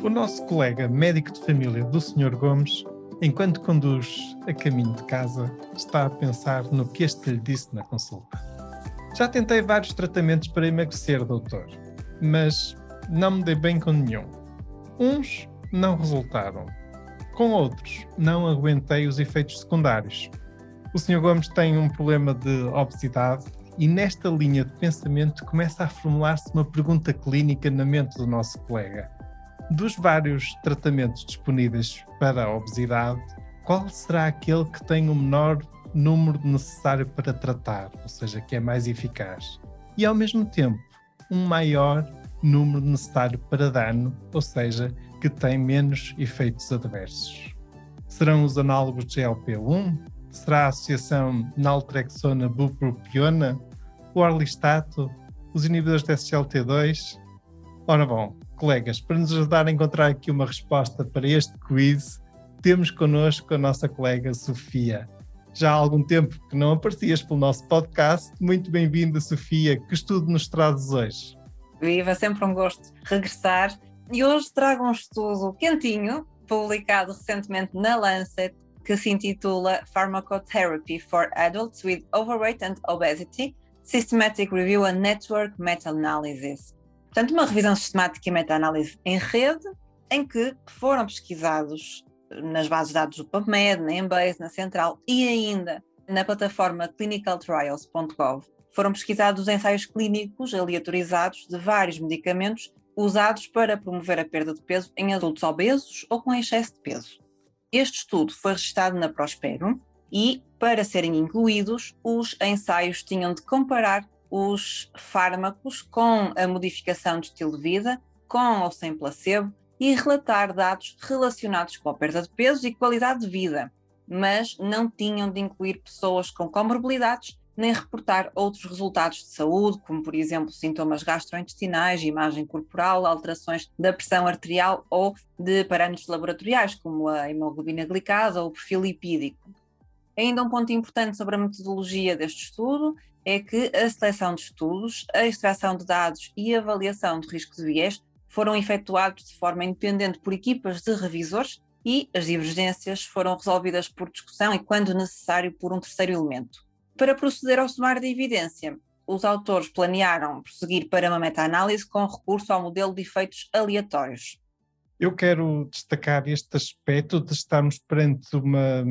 O nosso colega médico de família do Sr. Gomes, enquanto conduz a caminho de casa, está a pensar no que este lhe disse na consulta. Já tentei vários tratamentos para emagrecer, doutor, mas não me dei bem com nenhum. Uns não resultaram. Com outros, não aguentei os efeitos secundários. O Sr. Gomes tem um problema de obesidade e nesta linha de pensamento começa a formular-se uma pergunta clínica na mente do nosso colega. Dos vários tratamentos disponíveis para a obesidade, qual será aquele que tem o menor número necessário para tratar, ou seja, que é mais eficaz? E ao mesmo tempo, um maior número necessário para dano, ou seja, que tem menos efeitos adversos. Serão os análogos de GLP-1? Será a associação naltrexona-bupropiona? O orlistato? Os inibidores de SGLT2? Ora bom, colegas, para nos ajudar a encontrar aqui uma resposta para este quiz, temos connosco a nossa colega Sofia. Já há algum tempo que não aparecias pelo nosso podcast. Muito bem-vinda, Sofia. Que estudo nos trazes hoje? Viva, sempre um gosto regressar. E hoje trago um estudo quentinho, publicado recentemente na Lancet, que se intitula Pharmacotherapy for Adults with Overweight and Obesity Systematic Review and Network Meta-Analysis. Portanto, uma revisão sistemática e meta-análise em rede, em que foram pesquisados nas bases de dados do PubMed, na Embase, na Central e ainda na plataforma clinicaltrials.gov, foram pesquisados ensaios clínicos aleatorizados de vários medicamentos usados para promover a perda de peso em adultos obesos ou com excesso de peso. Este estudo foi registrado na Prospero e, para serem incluídos, os ensaios tinham de comparar os fármacos com a modificação de estilo de vida, com ou sem placebo, e relatar dados relacionados com a perda de peso e qualidade de vida, mas não tinham de incluir pessoas com comorbilidades nem reportar outros resultados de saúde, como por exemplo sintomas gastrointestinais, imagem corporal, alterações da pressão arterial ou de parâmetros laboratoriais, como a hemoglobina glicada ou o perfil lipídico. Ainda um ponto importante sobre a metodologia deste estudo é que a seleção de estudos, a extração de dados e a avaliação de risco de viés foram efetuados de forma independente por equipas de revisores e as divergências foram resolvidas por discussão e, quando necessário, por um terceiro elemento. Para proceder ao sumário de evidência, os autores planearam prosseguir para uma meta-análise com recurso ao modelo de efeitos aleatórios. Eu quero destacar este aspecto de estarmos perante uma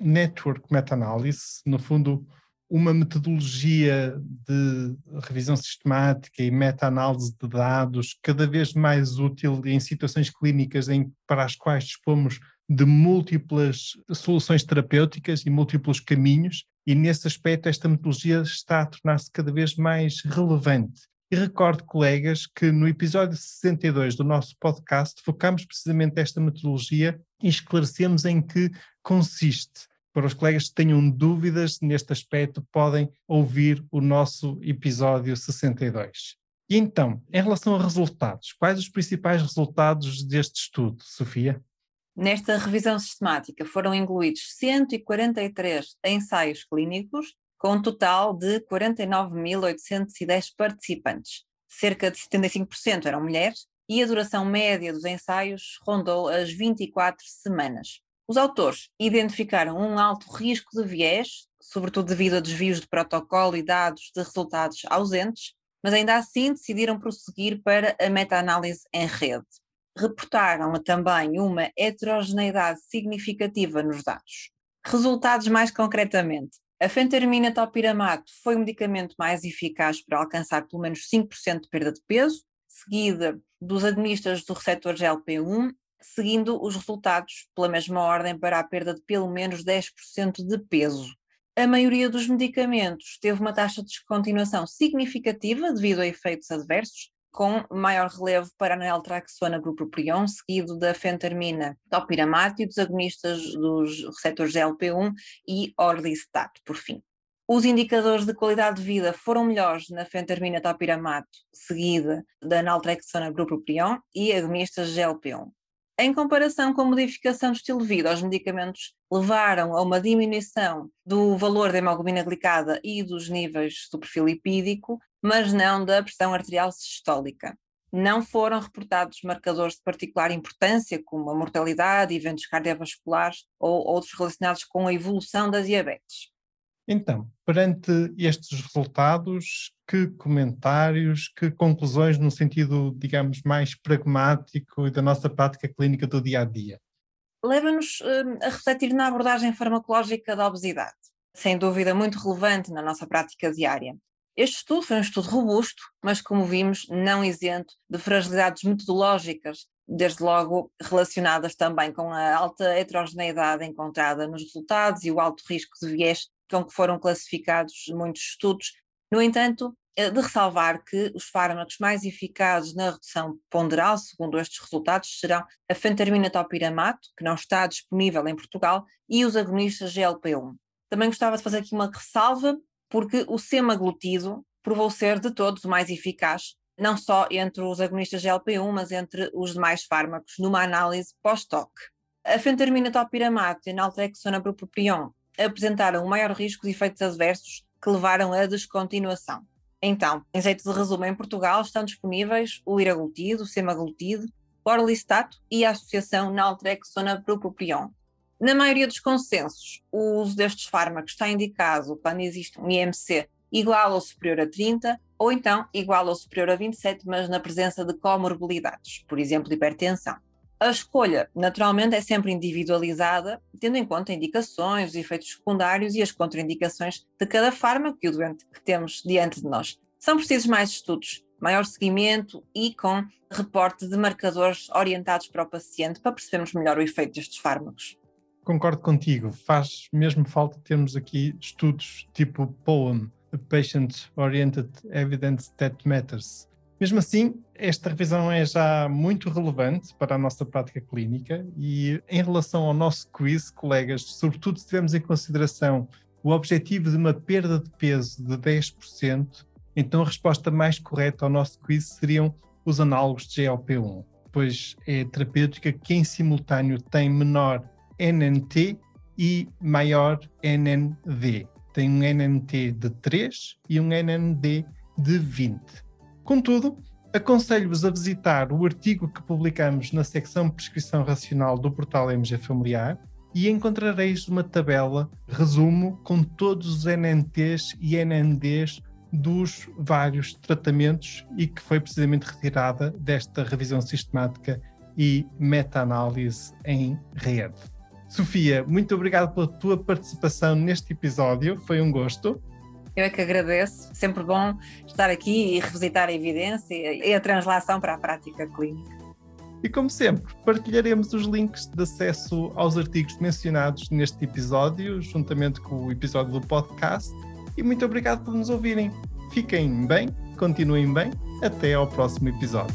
network meta-análise, no fundo, uma metodologia de revisão sistemática e meta-análise de dados cada vez mais útil em situações clínicas em, para as quais dispomos de múltiplas soluções terapêuticas e múltiplos caminhos, e nesse aspecto esta metodologia está a tornar-se cada vez mais relevante. E recordo, colegas, que no episódio 62 do nosso podcast focamos precisamente esta metodologia e esclarecemos em que consiste. Para os colegas que tenham dúvidas neste aspecto, podem ouvir o nosso episódio 62. E então, em relação a resultados, quais os principais resultados deste estudo, Sofia? Nesta revisão sistemática foram incluídos 143 ensaios clínicos, com um total de 49.810 participantes. Cerca de 75% eram mulheres e a duração média dos ensaios rondou as 24 semanas. Os autores identificaram um alto risco de viés, sobretudo devido a desvios de protocolo e dados de resultados ausentes, mas ainda assim decidiram prosseguir para a meta-análise em rede reportaram também uma heterogeneidade significativa nos dados. Resultados mais concretamente. A fentermina topiramato foi o medicamento mais eficaz para alcançar pelo menos 5% de perda de peso, seguida dos administradores do receptor GLP-1, seguindo os resultados pela mesma ordem para a perda de pelo menos 10% de peso. A maioria dos medicamentos teve uma taxa de descontinuação significativa devido a efeitos adversos, com maior relevo para a naltrexona grupoprion, seguido da fentermina topiramato e dos agonistas dos receptores GLP-1 e orlistat, por fim. Os indicadores de qualidade de vida foram melhores na fentermina topiramato, seguida da naltrexona grupoprion e agonistas GLP-1. Em comparação com a modificação do estilo de vida, os medicamentos levaram a uma diminuição do valor da hemoglobina glicada e dos níveis do perfil lipídico, mas não da pressão arterial sistólica. Não foram reportados marcadores de particular importância, como a mortalidade, eventos cardiovasculares ou outros relacionados com a evolução da diabetes. Então, perante estes resultados, que comentários, que conclusões no sentido, digamos, mais pragmático e da nossa prática clínica do dia a dia? Leva-nos uh, a refletir na abordagem farmacológica da obesidade, sem dúvida muito relevante na nossa prática diária. Este estudo foi um estudo robusto, mas, como vimos, não isento de fragilidades metodológicas, desde logo relacionadas também com a alta heterogeneidade encontrada nos resultados e o alto risco de viés com que foram classificados muitos estudos. No entanto, é de ressalvar que os fármacos mais eficazes na redução ponderal, segundo estes resultados, serão a fentermina topiramato, que não está disponível em Portugal, e os agonistas GLP-1. Também gostava de fazer aqui uma ressalva, porque o semaglutido provou ser de todos o mais eficaz, não só entre os agonistas GLP-1, mas entre os demais fármacos, numa análise pós-TOC. A fentermina topiramato e a naltrexona bupropion apresentaram um maior risco de efeitos adversos que levaram à descontinuação. Então, em jeito de resumo, em Portugal estão disponíveis o liraglutido, o semaglutido, o orlistato e a associação naltrexona propropion. Na maioria dos consensos, o uso destes fármacos está indicado quando existe um IMC igual ou superior a 30, ou então igual ou superior a 27, mas na presença de comorbilidades, por exemplo, hipertensão. A escolha, naturalmente, é sempre individualizada, tendo em conta indicações, os efeitos secundários e as contraindicações de cada fármaco e o doente que temos diante de nós. São precisos mais estudos, maior seguimento e com reporte de marcadores orientados para o paciente para percebermos melhor o efeito destes fármacos. Concordo contigo, faz mesmo falta termos aqui estudos tipo POEM, Patient Oriented Evidence That Matters, mesmo assim, esta revisão é já muito relevante para a nossa prática clínica e, em relação ao nosso quiz, colegas, sobretudo se tivermos em consideração o objetivo de uma perda de peso de 10%, então a resposta mais correta ao nosso quiz seriam os análogos de GLP-1, pois é terapêutica que em simultâneo tem menor NNT e maior NND. Tem um NNT de 3 e um NND de 20. Contudo, aconselho-vos a visitar o artigo que publicamos na secção Prescrição Racional do portal MG Familiar e encontrareis uma tabela resumo com todos os NNTs e NNDs dos vários tratamentos e que foi precisamente retirada desta revisão sistemática e meta-análise em rede. Sofia, muito obrigado pela tua participação neste episódio, foi um gosto. Eu é que agradeço, sempre bom estar aqui e revisitar a evidência e a translação para a prática clínica. E como sempre, partilharemos os links de acesso aos artigos mencionados neste episódio, juntamente com o episódio do podcast. E muito obrigado por nos ouvirem. Fiquem bem, continuem bem. Até ao próximo episódio.